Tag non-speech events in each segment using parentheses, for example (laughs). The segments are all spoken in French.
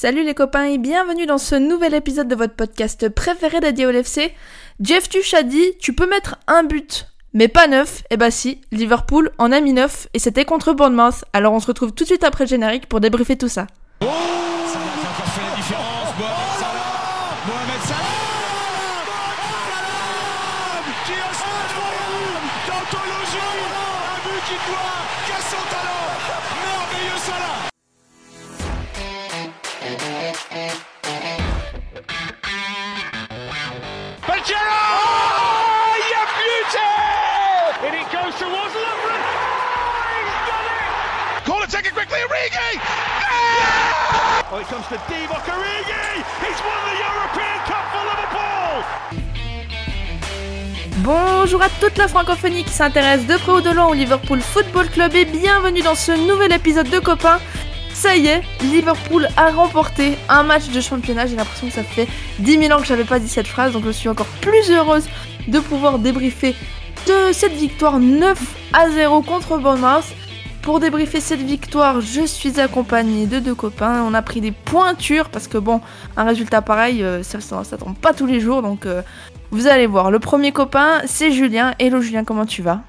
Salut les copains et bienvenue dans ce nouvel épisode de votre podcast préféré dédié au. Jeff Tuch a dit tu peux mettre un but, mais pas neuf. Et bah si, Liverpool en a mis neuf et c'était contre Bournemouth. Alors on se retrouve tout de suite après le générique pour débriefer tout ça. Oh Bonjour à toute la francophonie qui s'intéresse de près ou de loin au Liverpool Football Club et bienvenue dans ce nouvel épisode de Copains. Ça y est, Liverpool a remporté un match de championnat. J'ai l'impression que ça fait 10 000 ans que j'avais pas dit cette phrase, donc je suis encore plus heureuse de pouvoir débriefer de cette victoire 9 à 0 contre Bournemouth. Pour débriefer cette victoire, je suis accompagnée de deux copains. On a pris des pointures parce que bon, un résultat pareil, euh, ça, ça, tombe pas tous les jours, donc euh, vous allez voir. Le premier copain, c'est Julien. Hello Julien, comment tu vas?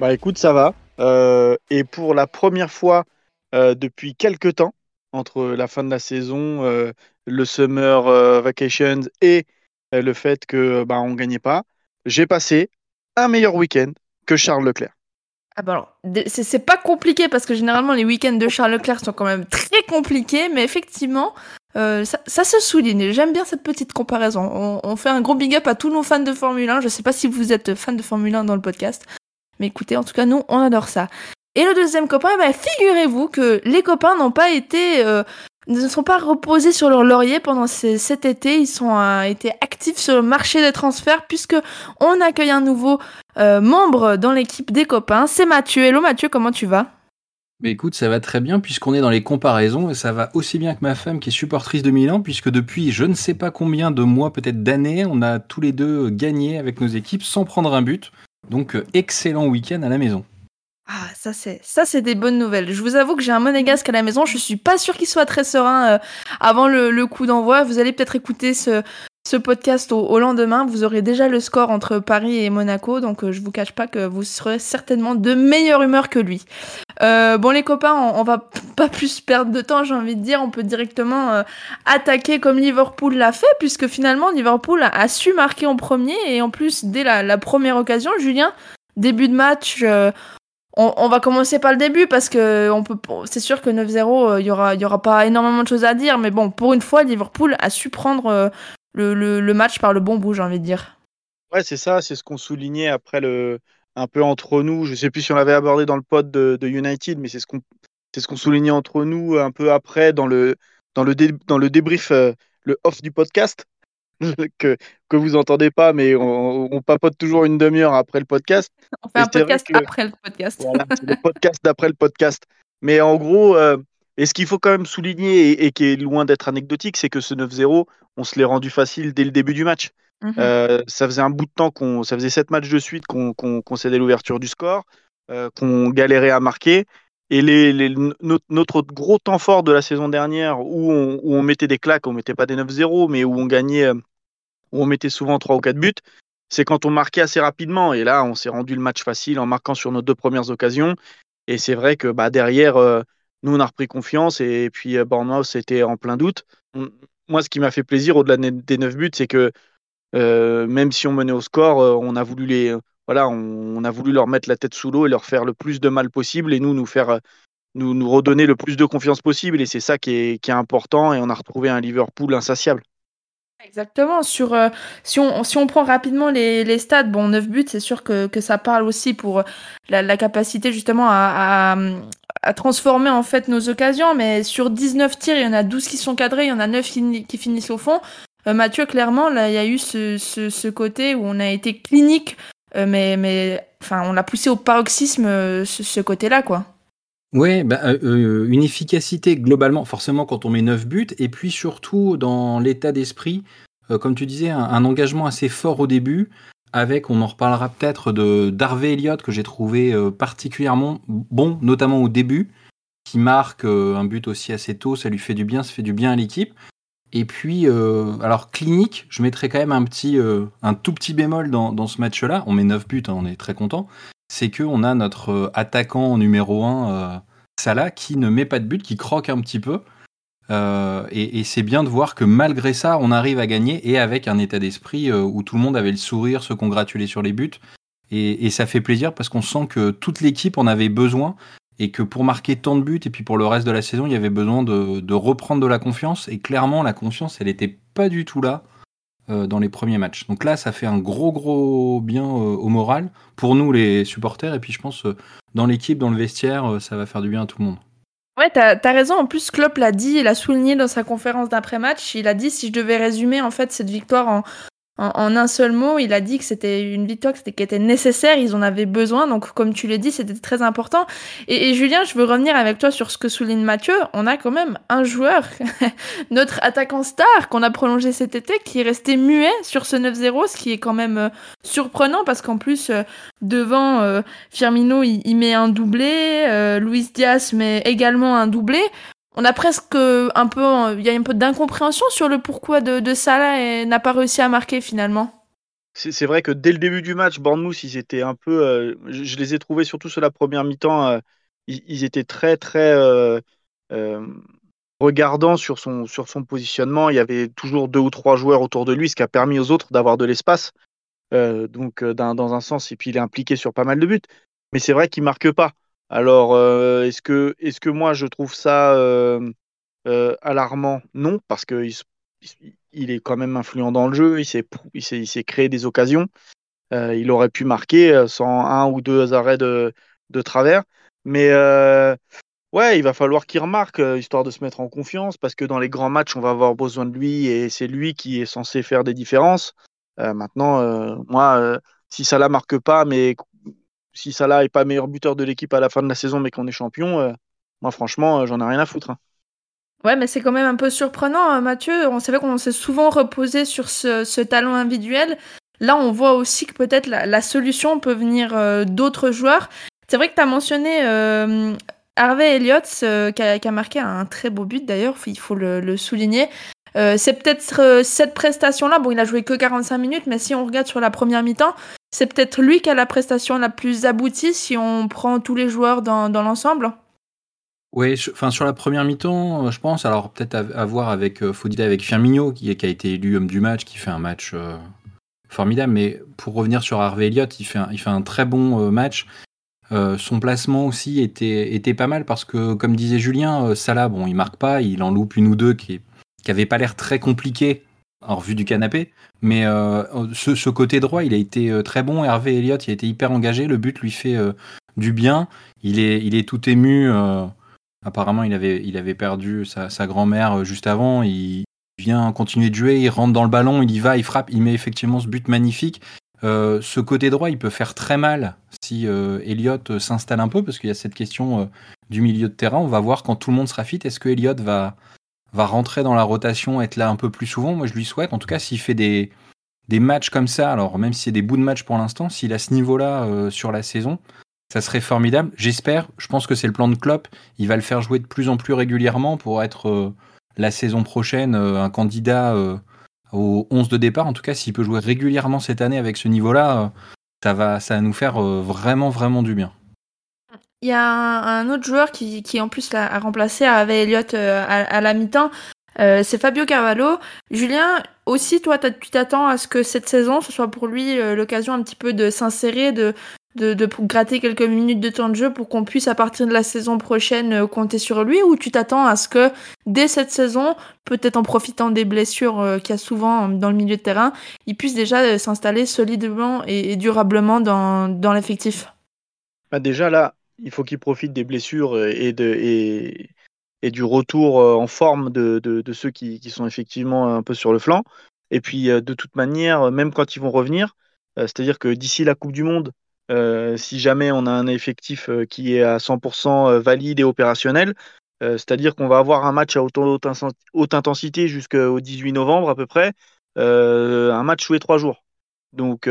Bah écoute, ça va. Euh, et pour la première fois depuis quelques temps, entre la fin de la saison, le summer vacations et le fait que bah, on gagnait pas, j'ai passé un meilleur week-end que Charles Leclerc. Ah bah alors, c'est pas compliqué parce que généralement les week-ends de Charles Leclerc sont quand même très compliqués, mais effectivement, euh, ça, se souligne. J'aime bien cette petite comparaison. On, on fait un gros big up à tous nos fans de Formule 1. Je sais pas si vous êtes fans de Formule 1 dans le podcast, mais écoutez, en tout cas, nous, on adore ça. Et le deuxième copain, bah, figurez-vous que les copains n'ont pas été, euh, ne sont pas reposés sur leur laurier pendant ces- cet été. Ils sont euh, été actifs sur le marché des transferts puisque on accueille un nouveau euh, membre dans l'équipe des copains. C'est Mathieu. Hello Mathieu, comment tu vas? Mais écoute, ça va très bien puisqu'on est dans les comparaisons et ça va aussi bien que ma femme qui est supportrice de Milan puisque depuis je ne sais pas combien de mois, peut-être d'années, on a tous les deux gagné avec nos équipes sans prendre un but. Donc euh, excellent week-end à la maison. Ah, ça c'est ça c'est des bonnes nouvelles. Je vous avoue que j'ai un monégasque à la maison. Je suis pas sûre qu'il soit très serein euh, avant le, coup d'envoi. Vous allez peut-être écouter ce podcast au, lendemain. Vous aurez déjà le score entre Paris et Monaco, donc euh, je vous cache pas que vous serez certainement de meilleure humeur que lui. Euh, bon les copains, on, va pas plus perdre de temps. J'ai envie de dire, on peut directement euh, attaquer comme Liverpool l'a fait, puisque finalement Liverpool a, su marquer en premier et en plus dès la première occasion, Julien, début de match. On, va commencer par le début parce que c'est sûr que 9-0, euh, il y aura, aura pas énormément de choses à dire, mais bon, pour une fois, Liverpool a su prendre euh, le match par le bon bout, j'ai envie de dire. Ouais, c'est ça, c'est ce qu'on soulignait après le un peu entre nous. Je sais plus si on l'avait abordé dans le pod de, de United, mais c'est ce qu'on c'est ce qu'on soulignait entre nous un peu après dans le dans le dé- dans le débrief, euh, le off du podcast (laughs) que que vous entendez pas, mais on, on papote toujours une demi-heure après le podcast. On fait Et un podcast que- après le podcast. Voilà, c'est le podcast d'après le podcast. Mais en gros, euh, et ce qu'il faut quand même souligner et, et qui est loin d'être anecdotique, c'est que ce 9-0, on se l'est rendu facile dès le début du match. Mhm. Euh, ça faisait un bout de temps qu'on, ça faisait sept matchs de suite qu'on qu'on concédait l'ouverture du score, euh, qu'on galérait à marquer. Et les, les- notre, notre gros temps fort de la saison dernière, où on, où on mettait des claques, on mettait pas des 9-0, mais où on gagnait, euh, où on mettait souvent 3 ou 4 buts, c'est quand on marquait assez rapidement. Et là, on s'est rendu le match facile en marquant sur nos deux premières occasions. Et c'est vrai que bah, derrière, euh, nous, on a repris confiance. Et, puis, euh, Bournemouth était en plein doute. Moi, ce qui m'a fait plaisir au-delà des des 9 buts, c'est que euh, même si on menait au score, euh, on a voulu les, voilà, on, a voulu leur mettre la tête sous l'eau et leur faire le plus de mal possible et nous nous faire, nous, nous redonner le plus de confiance possible. Et c'est ça qui est, qui est important. Et on a retrouvé un Liverpool insatiable. Exactement. Sur, euh, si, on, si on prend rapidement les, les stats, bon, 9 buts, c'est sûr que, que ça parle aussi pour la, la capacité justement à, à, à transformer en fait nos occasions. Mais sur 19 tirs, il y en a 12 qui sont cadrés, il y en a 9 qui, qui finissent au fond. Euh, Mathieu, clairement, là, il y a eu ce, ce, ce côté où on a été clinique, euh, mais, mais enfin, on l'a poussé au paroxysme, euh, ce, ce côté-là, quoi. Ouais, bah, euh, euh, une efficacité globalement, forcément quand on met 9 buts, et puis surtout dans l'état d'esprit, euh, comme tu disais, un, engagement assez fort au début, avec, on en reparlera peut-être, de d'Harvey Elliott que j'ai trouvé euh, particulièrement bon, notamment au début, qui marque un but aussi assez tôt, ça lui fait du bien, ça fait du bien à l'équipe. Et puis, alors clinique, je mettrais quand même un petit, un tout petit bémol dans, dans ce match-là. On met 9 buts, hein, on est très content. C'est que on a notre attaquant numéro 1, Salah, qui ne met pas de but, qui croque un petit peu. Euh, et, c'est bien de voir que malgré ça, on arrive à gagner et avec un état d'esprit euh, où tout le monde avait le sourire, se congratulait sur les buts. Et, ça fait plaisir parce qu'on sent que toute l'équipe en avait besoin et que pour marquer tant de buts et puis pour le reste de la saison, il y avait besoin de, reprendre de la confiance. Et clairement, la confiance, elle n'était pas du tout là euh, dans les premiers matchs. Donc là, ça fait un gros, gros bien au moral pour nous, les supporters. Et puis je pense, dans l'équipe, dans le vestiaire, ça va faire du bien à tout le monde. Ouais, t'as as raison. En plus, Klopp l'a dit, il a souligné dans sa conférence d'après-match. Il a dit si je devais résumer en fait cette victoire en, en, un seul mot, il a dit que c'était une victoire qui était nécessaire, ils en avaient besoin, donc comme tu l'as dit, c'était très important. Et, Julien, je veux revenir avec toi sur ce que souligne Mathieu. On a quand même un joueur, (laughs) notre attaquant star qu'on a prolongé cet été, qui est resté muet sur ce 9-0, ce qui est quand même euh, surprenant parce qu'en plus, euh, devant euh, Firmino, il, met un doublé, Luis Diaz met également un doublé on a presque un peu, il y a un peu d'incompréhension sur le pourquoi de, de Salah et n'a pas réussi à marquer finalement. C'est vrai que dès le début du match, Bournemouth, ils étaient un peu, euh, je, les ai trouvés surtout sur la première mi-temps, euh, ils, étaient très très euh, regardants sur son positionnement. Il y avait toujours deux ou trois joueurs autour de lui, ce qui a permis aux autres d'avoir de l'espace. donc dans un sens, et puis il est impliqué sur pas mal de buts. Mais c'est vrai qu'il marque pas. Alors, euh, est-ce que, moi je trouve ça euh, euh, alarmant? Non, parce qu'il il est quand même influent dans le jeu, il s'est, créé des occasions. il aurait pu marquer sans un ou deux arrêts de, travers. Mais ouais, il va falloir qu'il remarque, histoire de se mettre en confiance, parce que dans les grands matchs, on va avoir besoin de lui et c'est lui qui est censé faire des différences. maintenant, moi, si ça la marque pas, mais si Salah est pas meilleur buteur de l'équipe à la fin de la saison, mais qu'on est champion, euh, moi franchement, euh, j'en ai rien à foutre. Hein. Ouais, mais c'est quand même un peu surprenant, hein, Mathieu. On savait qu'on s'est souvent reposé sur ce, talent individuel. Là, on voit aussi que peut-être la, solution peut venir euh, d'autres joueurs. C'est vrai que tu as mentionné Harvey Elliott, qui a, marqué un très beau but d'ailleurs, il faut le, souligner. c'est peut-être cette prestation-là, bon, il a joué que 45 minutes, mais si on regarde sur la première mi-temps, c'est peut-être lui qui a la prestation la plus aboutie si on prend tous les joueurs dans, l'ensemble? Oui, enfin sur la première mi-temps, euh, je pense. Alors peut-être à, voir avec euh, avec Firmino qui, a été élu homme du match, qui fait un match euh, formidable. Mais pour revenir sur Harvey Elliott, il fait un, fait un très bon match. son placement aussi était, pas mal parce que, comme disait Julien, Salah, bon, il marque pas, il en loupe une ou deux qui, qui pas l'air très compliqué en revue du canapé. Mais euh, ce, côté droit, il a été euh, très bon. Hervé Elliott, il a été hyper engagé. Le but lui fait euh, du bien. Il est, il est tout ému. apparemment, il avait, il avait perdu sa, grand-mère juste avant. Il vient continuer de jouer. Il rentre dans le ballon. Il y va. Il frappe. Il met effectivement ce but magnifique. ce côté droit, il peut faire très mal si Elliott s'installe un peu, parce qu'il y a cette question du milieu de terrain. On va voir quand tout le monde sera fit. Est-ce que Elliott va, va rentrer dans la rotation, être là un peu plus souvent. Moi, je lui souhaite. En tout cas, s'il fait des, des matchs comme ça, alors même si c'est des bouts de match pour l'instant, s'il a ce niveau-là euh, sur la saison, ça serait formidable. J'espère. Je pense que c'est le plan de Klopp. Il va le faire jouer de plus en plus régulièrement pour être euh, la saison prochaine euh, un candidat au 11 de départ. En tout cas, s'il peut jouer régulièrement cette année avec ce niveau-là, ça va, ça va nous faire vraiment, vraiment du bien. Il y a un, autre joueur qui, qui en plus a, remplacé avait Elliott euh, à, la mi-temps. Euh, c'est Fabio Carvalho. Julien, aussi, toi, tu t'attends à ce que cette saison, ce soit pour lui euh, l'occasion un petit peu de s'insérer, de, gratter quelques minutes de temps de jeu pour qu'on puisse, à partir de la saison prochaine, compter sur lui? Ou tu t'attends à ce que, dès cette saison, peut-être en profitant des blessures qu'il y a souvent dans le milieu de terrain, il puisse déjà s'installer solidement et, durablement dans, dans l'effectif? Bah Déjà, là, il faut qu'il profite des blessures et, de, et, du retour euh, en forme de, ceux qui, sont effectivement un peu sur le flanc. Et puis, euh, de toute manière, même quand ils vont revenir, euh, c'est-à-dire que d'ici la Coupe du Monde, si jamais on a un effectif qui est à 100% valide et opérationnel, c'est-à-dire qu'on va avoir un match à haute, haute intensité jusqu'au 18 novembre à peu près, un match joué trois jours. Donc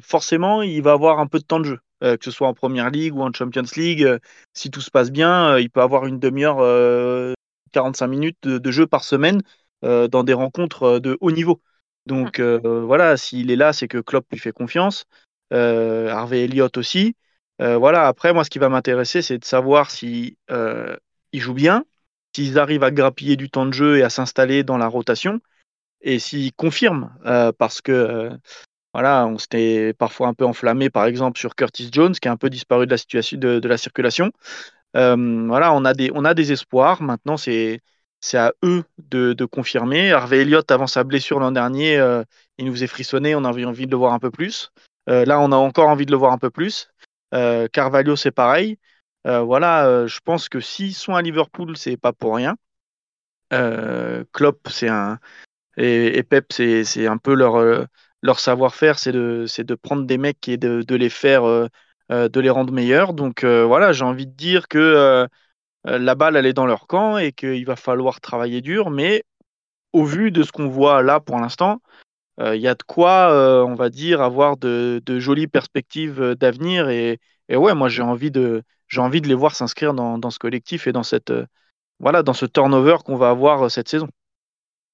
forcément, il va avoir un peu de temps de jeu. Que ce soit en Première League ou en Champions League. si tout se passe bien, il peut avoir une demi-heure, 45 minutes de, jeu par semaine dans des rencontres de haut niveau. Donc voilà, s'il est là, c'est que Klopp lui fait confiance. Harvey Elliott aussi. voilà, après, moi, ce qui va m'intéresser, c'est de savoir si il joue bien, s'ils arrivent à grappiller du temps de jeu et à s'installer dans la rotation, et s'ils confirment, parce que on s'était parfois un peu enflammé, par exemple, sur Curtis Jones, qui a un peu disparu de la situation de, la circulation. voilà, on a des, espoirs. Maintenant, c'est à eux de, confirmer. Harvey Elliott, avant sa blessure l'an dernier, il nous faisait frissonner, on avait envie de le voir un peu plus. là, on a encore envie de le voir un peu plus. Carvalho, c'est pareil. voilà, je pense que s'ils sont à Liverpool, c'est pas pour rien. Klopp, c'est un et, Pep, c'est un peu leur leur savoir-faire, c'est de, de prendre des mecs et de, les faire, euh, euh, de les rendre meilleurs. Donc euh, voilà, j'ai envie de dire que la balle, elle est dans leur camp et qu'il va falloir travailler dur. Mais au vu de ce qu'on voit là pour l'instant, il y a de quoi, on va dire, avoir de, jolies perspectives d'avenir. Et, ouais, moi, j'ai envie de, envie de les voir s'inscrire dans, dans, ce collectif et dans cette, voilà, dans ce turnover qu'on va avoir cette saison.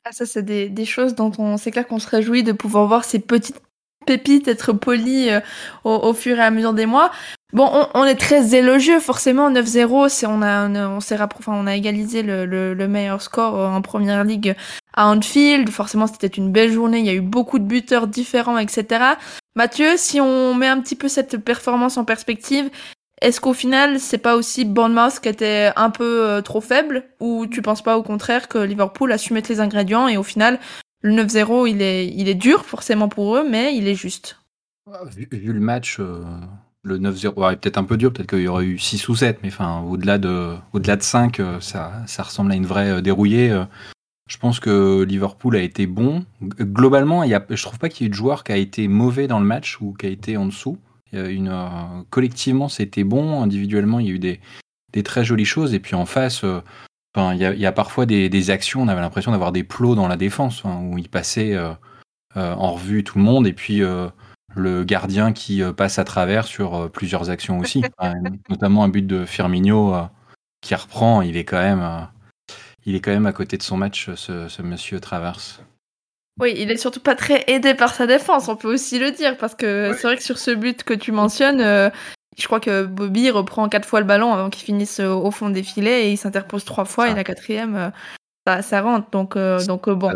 Ah, ça, c'est des, des, choses dont on, c'est clair qu'on se réjouit de pouvoir voir ces petites pépites être polies euh, au, fur et à mesure des mois. Bon, on, est très élogieux, forcément. 9-0, c'est, on a, on, s'est enfin, on a égalisé le, le, le, meilleur score en première ligue à Anfield. Forcément, c'était une belle journée. Il y a eu beaucoup de buteurs différents, etc. Mathieu, si on met un petit peu cette performance en perspective, est-ce qu'au final, c'est pas aussi Bournemouth qui était un peu euh, trop faible? Ou tu penses pas au contraire que Liverpool a su mettre les ingrédients et au final, le 9-0, il est, il est dur forcément pour eux, mais il est juste? Vu, le match, euh, le 9-0 peut-être un peu dur, peut-être qu'il y aurait eu 6 ou 7, mais au-delà de, de 5, euh, ça, ça ressemble à une vraie dérouillée. Je pense que Liverpool a été bon. Globalement, il y a, je trouve pas qu'il y ait eu de joueur qui a été mauvais dans le match ou qui a été en dessous. Une, euh, collectivement, c'était bon. Individuellement, il y a eu des, des, très jolies choses. Et puis en face, euh, enfin, il, y a, il y a parfois des, des, actions, on avait l'impression d'avoir des plots dans la défense, hein, où il passait euh, en revue tout le monde. Et puis le gardien qui passe à travers sur plusieurs actions aussi. (laughs) notamment un but de Firmino qui reprend. Il est quand même, il est quand même à côté de son match, ce, ce monsieur Traverse. Oui, il est surtout pas très aidé par sa défense, on peut aussi le dire, parce que c'est vrai que sur ce but que tu mentionnes, euh, je crois que Bobby reprend quatre fois le ballon avant qu'il finisse euh, au fond des filets et il s'interpose trois fois et la quatrième, euh, ça, ça, rentre. Donc, donc bon.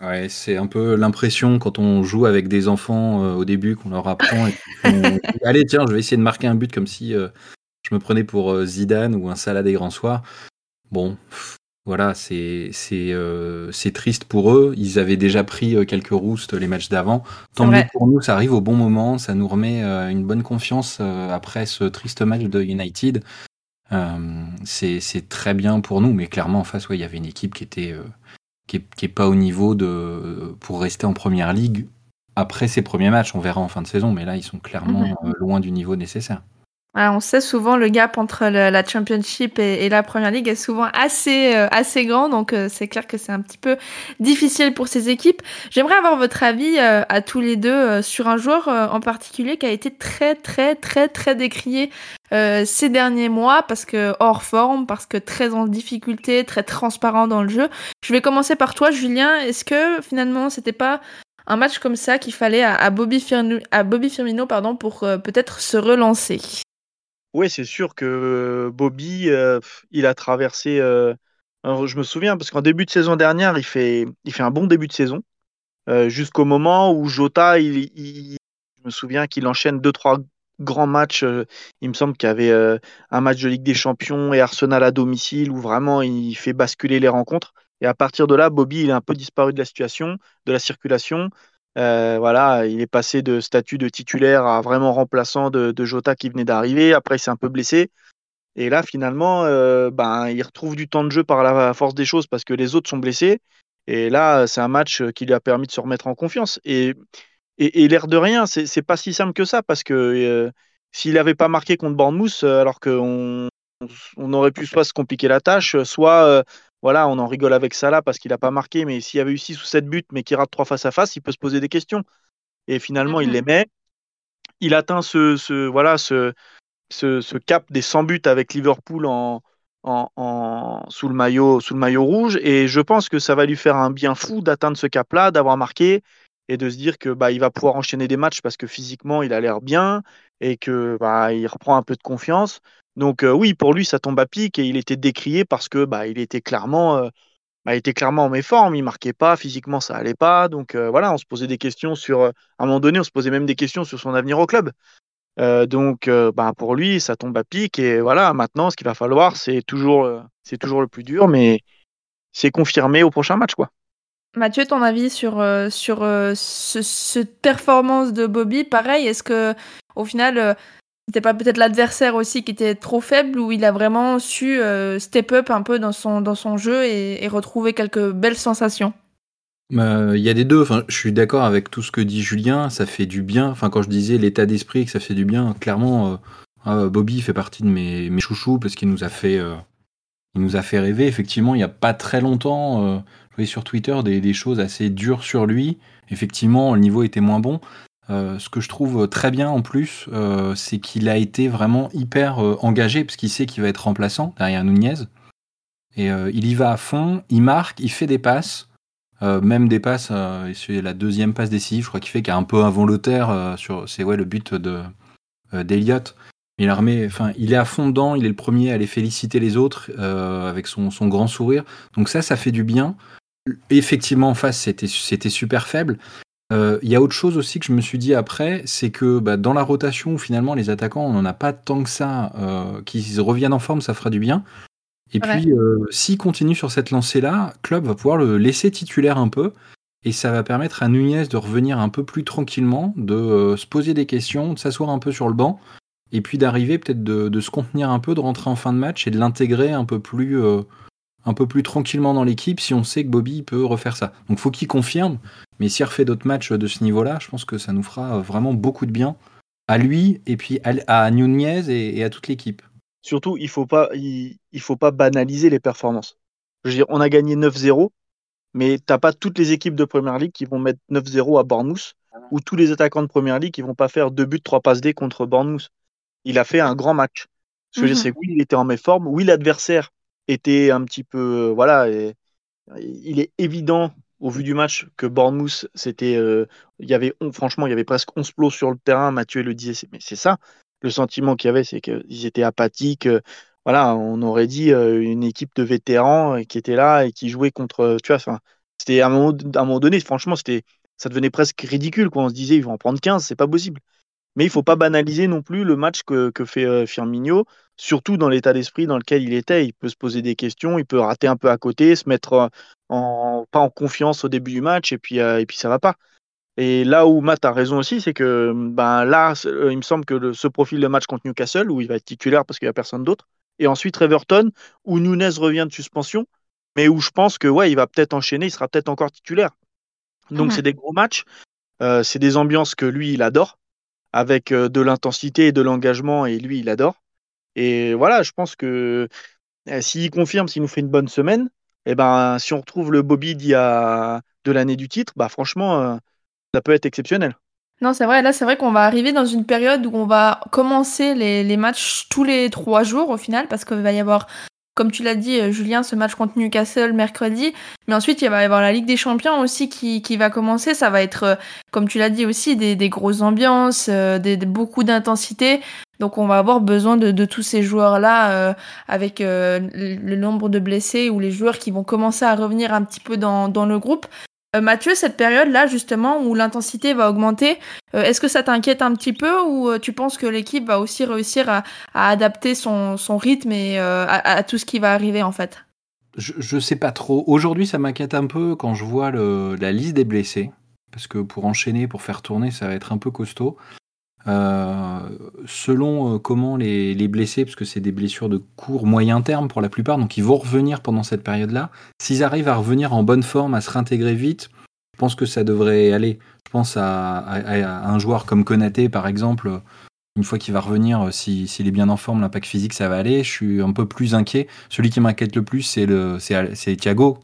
ouais, c'est un peu l'impression quand on joue avec des enfants au début qu'on leur apprend. Et (laughs) Allez, tiens, je vais essayer de marquer un but comme si je me prenais pour Zidane ou un Salah des grands soirs. Bon, voilà, c'est euh, c'est triste pour eux. Ils avaient déjà pris euh, quelques roustes les matchs d'avant. Tant mieux pour nous, ça arrive au bon moment. Ça nous remet euh, une bonne confiance après ce triste match de United. c'est très bien pour nous, mais clairement en face, ouais, il y avait une équipe qui était qui est, qui est, pas au niveau de pour rester en première ligue après ces premiers matchs. On verra en fin de saison, mais là, ils sont clairement loin du niveau nécessaire on sait souvent le gap entre la Championship et, la Première Ligue est souvent assez euh, assez grand, donc euh, c'est clair que c'est un petit peu difficile pour ces équipes. J'aimerais avoir votre avis euh, à tous les deux sur un joueur en particulier qui a été très très très très décrié ces derniers mois parce que hors forme, parce que très en difficulté, très transparent dans le jeu. Je vais commencer par toi, Julien. Est-ce que finalement c'était pas un match comme ça qu'il fallait à, Bobby Firmino, à Bobby Firmino pardon, pour peut-être se relancer? Oui, c'est sûr que Bobby, il a traversé. je me souviens, parce qu'en début de saison dernière, il fait, il fait un bon début de saison, jusqu'au moment où Jota, il, je me souviens qu'il enchaîne deux, trois grands matchs. il me semble qu'il y avait un match de Ligue des Champions et Arsenal à domicile, où vraiment il fait basculer les rencontres. Et à partir de là, Bobby, il est un peu disparu de la situation, de la circulation. Euh, voilà, il est passé de statut de titulaire à vraiment remplaçant de, Jota qui venait d'arriver. Après, il s'est un peu blessé. Et là, finalement, euh, ben, il retrouve du temps de jeu par la force des choses parce que les autres sont blessés. Et là, c'est un match qui lui a permis de se remettre en confiance. Et, et, l'air de rien, c'est pas si simple que ça parce que euh, s'il n'avait pas marqué contre Bournemouth, alors qu'on on aurait pu soit se compliquer la tâche, soit voilà, on en rigole avec Salah parce qu'il n'a pas marqué, mais s'il y avait eu 6 ou 7 buts, mais qu'il rate 3 face à face, il peut se poser des questions. Et finalement, il les met. il atteint ce, ce voilà ce, ce, ce, cap des 100 buts avec Liverpool en, en, en, sous, le maillot, sous le maillot rouge. Et je pense que ça va lui faire un bien fou d'atteindre ce cap-là, d'avoir marqué et de se dire que bah, il va pouvoir enchaîner des matchs parce que physiquement il a l'air bien et que bah, il reprend un peu de confiance. Donc euh, oui, pour lui ça tombe à pic et il était décrié parce que bah, il était clairement euh, bah, clairement en méforme, il marquait pas, physiquement ça allait pas. Donc euh, voilà, on se posait des questions sur à un moment donné, on se posait même des questions sur son avenir au club. Euh, donc, euh, bah, pour lui, ça tombe à pic. Et voilà, maintenant, ce qu'il va falloir, c'est toujours, euh, c'est toujours le plus dur, mais c'est confirmé au prochain match, quoi. Mathieu, ton avis sur, sur ce, cette performance de Bobby, pareil, est-ce que au final, c'était pas peut-être l'adversaire aussi qui était trop faible ou il a vraiment su step up un peu dans son, dans son jeu et, et retrouver quelques belles sensations bah, il y a des deux. Je suis d'accord avec tout ce que dit Julien. Ça fait du bien. Enfin, quand je disais l'état d'esprit que ça fait du bien, clairement, euh, ah, Bobby fait partie de mes, mes chouchous parce qu'il nous a fait, euh, il nous a fait rêver. Effectivement, il n'y a pas très longtemps, euh, je voyais sur Twitter des, choses assez dures sur lui. Effectivement, le niveau était moins bon. Ce que je trouve très bien en plus, c'est qu'il a été vraiment hyper engagé parce qu'il sait qu'il va être remplaçant derrière Nunez. Et il y va à fond, il marque, il fait des passes. Euh, même des passes, euh, c'est la deuxième passe décisive, je crois qu'il fait, qui est un peu involontaire. Euh, c'est le but de d'Eliott. Il, il est à fond dedans, il est le premier à aller féliciter les autres avec son, son, grand sourire. Donc ça, ça fait du bien. Effectivement, en face, c'était super faible. Il y a autre chose aussi que je me suis dit après, c'est que bah, dans la rotation, finalement, les attaquants, on n'en a pas tant que ça. Qu'ils reviennent en forme, ça fera du bien. Et puis, euh, s'il continue sur cette lancée-là, Club va pouvoir le laisser titulaire un peu. Et ça va permettre à Nunez de revenir un peu plus tranquillement, de euh, se poser des questions, de s'asseoir un peu sur le banc. Et puis d'arriver peut-être de, de, se contenir un peu, de rentrer en fin de match et de l'intégrer un peu plus euh, un peu plus tranquillement dans l'équipe si on sait que Bobby peut refaire ça. Donc faut qu'il confirme, mais s'il refait d'autres matchs de ce niveau-là, je pense que ça nous fera vraiment beaucoup de bien à lui et puis à, à Nunez et, et à toute l'équipe. Surtout, il faut pas, il, il, faut pas banaliser les performances. Je veux dire, on a gagné 9-0, mais t'as pas toutes les équipes de Première Ligue qui vont mettre 9-0 à Bournemouth, ou tous les attaquants de Première Ligue qui vont pas faire deux buts, trois passes D contre Bournemouth. Il a fait un grand match. Ce que je veux dire, c'est oui, il était en méforme. Oui, l'adversaire était un petit peu, euh, voilà, et, il est évident au vu du match que Bournemouth, c'était, euh, il y avait, franchement, il y avait presque 11 plots sur le terrain. Mathieu le disait, mais c'est ça le sentiment qu'il y avait, c'est qu'ils étaient apathiques. Euh, voilà, on aurait dit une équipe de vétérans qui était là et qui jouait contre. Tu vois, c'était à, un moment donné, franchement, c'était, ça devenait presque ridicule. Quoi. On se disait, ils vont en prendre 15, c'est pas possible. Mais il faut pas banaliser non plus le match que, que fait Firmino, surtout dans l'état d'esprit dans lequel il était. Il peut se poser des questions, il peut rater un peu à côté, se mettre en, pas en confiance au début du match, et puis, et puis ça va pas. Et là où Matt a raison aussi, c'est que ben, là, euh, il me semble que le, ce profil de match contre Newcastle, où il va être titulaire parce qu'il n'y a personne d'autre, et ensuite Everton, où Nunez revient de suspension, mais où je pense que ouais, il va peut-être enchaîner, il sera peut-être encore titulaire. Donc mmh. c'est des gros matchs, euh, c'est des ambiances que lui, il adore, avec euh, de l'intensité et de l'engagement, et lui, il adore. Et voilà, je pense que euh, s'il confirme, s'il nous fait une bonne semaine, et eh ben, si on retrouve le Bobby d'il y a de l'année du titre, bah franchement, ça peut être exceptionnel. Non, c'est vrai. Là, c'est vrai qu'on va arriver dans une période où on va commencer les, les matchs tous les trois jours au final, parce qu'il va y avoir, comme tu l'as dit, euh, Julien, ce match contre Newcastle mercredi. Mais ensuite, il va y avoir la Ligue des Champions aussi qui, qui va commencer. Ça va être, euh, comme tu l'as dit aussi, des, des grosses ambiances, euh, des, beaucoup d'intensité. Donc, on va avoir besoin de, de tous ces joueurs-là, euh, avec euh, le nombre de blessés ou les joueurs qui vont commencer à revenir un petit peu dans, dans le groupe. Euh, Mathieu, cette période-là, justement, où l'intensité va augmenter, euh, est-ce que ça t'inquiète un petit peu ou euh, tu penses que l'équipe va aussi réussir à, adapter son, rythme et à, tout ce qui va arriver, en fait? Je, je sais pas trop. Aujourd'hui, ça m'inquiète un peu quand je vois la liste des blessés. Parce que pour enchaîner, pour faire tourner, ça va être un peu costaud. Euh, selon comment les, les, blessés, parce que c'est des blessures de court moyen terme pour la plupart, donc ils vont revenir pendant cette période-là. S'ils arrivent à revenir en bonne forme, à se réintégrer vite, je pense que ça devrait aller. Je pense à, à, à un joueur comme Konaté, par exemple. Une fois qu'il va revenir, s'il si, est bien en forme, l'impact physique, ça va aller. Je suis un peu plus inquiet. Celui qui m'inquiète le plus, c'est le, c'est Thiago,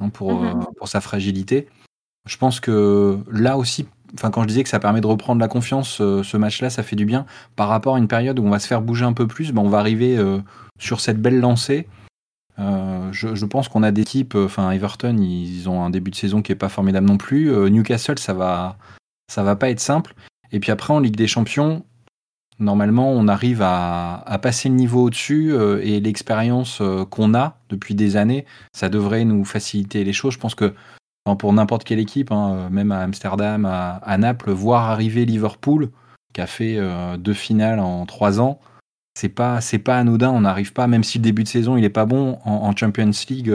hein, pour, mm -hmm. pour sa fragilité. Je pense que là aussi, enfin quand je disais que ça permet de reprendre la confiance, ce match-là, ça fait du bien. Par rapport à une période où on va se faire bouger un peu plus, ben, on va arriver sur cette belle lancée. je, pense qu'on a des types, enfin Everton, ils ont un début de saison qui est pas formidable non plus. Newcastle, ça va, ça va pas être simple. Et puis après en Ligue des Champions, normalement, on arrive à, passer le niveau au-dessus euh, et l'expérience euh, qu'on a depuis des années, ça devrait nous faciliter les choses. Je pense que pour n'importe quelle équipe, hein, euh, même à Amsterdam, à, Naples, voir arriver Liverpool, qui a fait deux finales en trois ans, c'est pas c'est pas anodin. On n'arrive pas, même si le début de saison il est pas bon en, Champions League,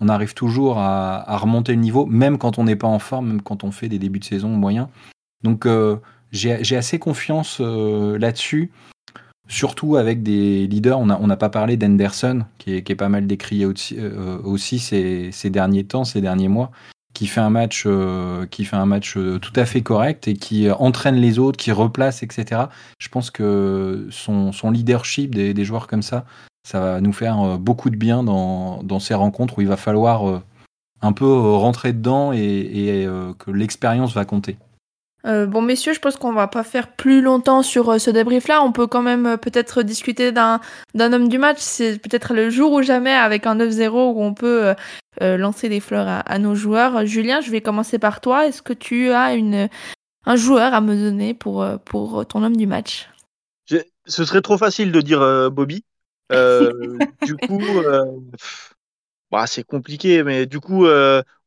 on arrive toujours à, remonter le niveau, même quand on n'est pas en forme, même quand on fait des débuts de saison moyens. Donc j'ai assez confiance euh, là-dessus, surtout avec des leaders. On n'a pas parlé d'Henderson, qui est, pas mal décrié aussi, euh, aussi ces, derniers temps, ces derniers mois, qui fait un match, euh, qui fait un match tout à fait correct et qui entraîne les autres, qui replace, etc. Je pense que son, leadership des, joueurs comme ça, ça va nous faire beaucoup de bien dans, ces rencontres où il va falloir un peu rentrer dedans et que l'expérience va compter. Euh, bon, messieurs, je pense qu'on va pas faire plus longtemps sur euh, ce débrief-là. On peut quand même euh, peut-être discuter d'un homme du match. C'est peut-être le jour ou jamais avec un 9-0 où on peut lancer des fleurs à, nos joueurs. Julien, je vais commencer par toi. Est-ce que tu as une, un joueur à me donner pour, pour ton homme du match? Ce serait trop facile de dire Bobby. (laughs) du coup, bah, c'est compliqué, mais du coup,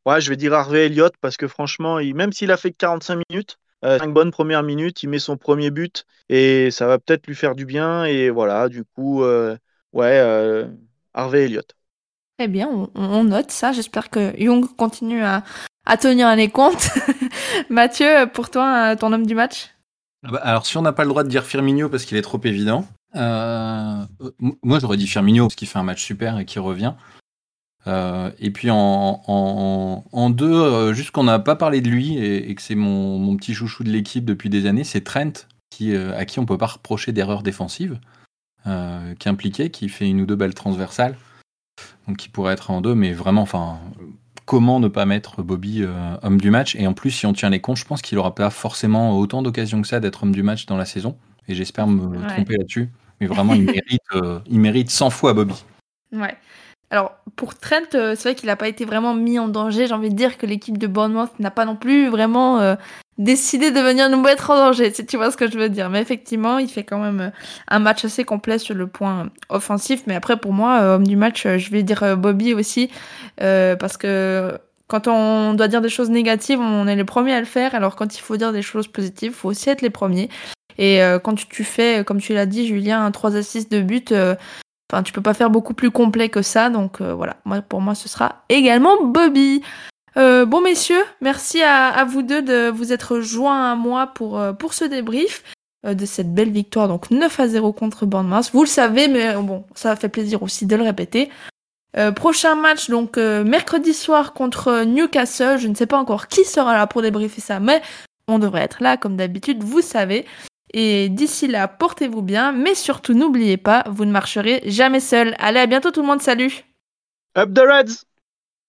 ouais, je vais dire Harvey Elliott parce que franchement, même s'il a fait que 45 minutes, euh, cinq bonnes premières minutes, il met son premier but et ça va peut-être lui faire du bien. Et voilà, du coup, euh, ouais, euh, Harvey Elliott. Eh bien, on, note ça. J'espère que Young continue à, tenir les comptes. (laughs) Mathieu, pour toi, ton homme du match? Ah bah, Alors, si on n'a pas le droit de dire Firmino parce qu'il est trop évident, moi j'aurais dit Firmino parce qu'il fait un match super et qui revient. Euh, et puis en, en, deux, euh, juste qu'on n'a pas parlé de lui et, que c'est mon, mon, petit chouchou de l'équipe depuis des années, c'est Trent, qui, euh, à qui on peut pas reprocher d'erreur défensive, qui impliqué, qui fait une ou deux balles transversales, donc qui pourrait être en deux, mais vraiment, enfin, comment ne pas mettre Bobby homme du match? Et en plus, si on tient les comptes, je pense qu'il aura pas forcément autant d'occasions que ça d'être homme du match dans la saison, et j'espère me tromper là-dessus, mais vraiment, il mérite, il mérite 100 fois Bobby. Ouais. Alors, pour Trent, euh, c'est vrai qu'il n'a pas été vraiment mis en danger. J'ai envie de dire que l'équipe de Bournemouth n'a pas non plus vraiment euh, décidé de venir nous mettre en danger, si tu vois ce que je veux dire. Mais effectivement, il fait quand même euh, un match assez complet sur le point offensif. Mais après, pour moi, homme du match, je vais dire Bobby aussi. parce que quand on doit dire des choses négatives, on est les premiers à le faire. Alors quand il faut dire des choses positives, il faut aussi être les premiers. Et quand tu fais, comme tu l'as dit, Julien, un 3 assists de but, Enfin, tu peux pas faire beaucoup plus complet que ça. Donc euh, voilà, moi, pour moi, ce sera également Bobby. Euh, bon messieurs, merci à, vous deux de vous être joints à moi pour, euh, pour ce débrief de cette belle victoire, donc 9 à 0 contre Bournemouth. Vous le savez, mais bon, ça fait plaisir aussi de le répéter. prochain match, donc mercredi soir contre Newcastle. Je ne sais pas encore qui sera là pour débriefer ça, mais on devrait être là comme d'habitude, vous savez. Et d'ici là, portez-vous bien, mais surtout n'oubliez pas, vous ne marcherez jamais seul. Allez, à bientôt tout le monde, salut Up the Reds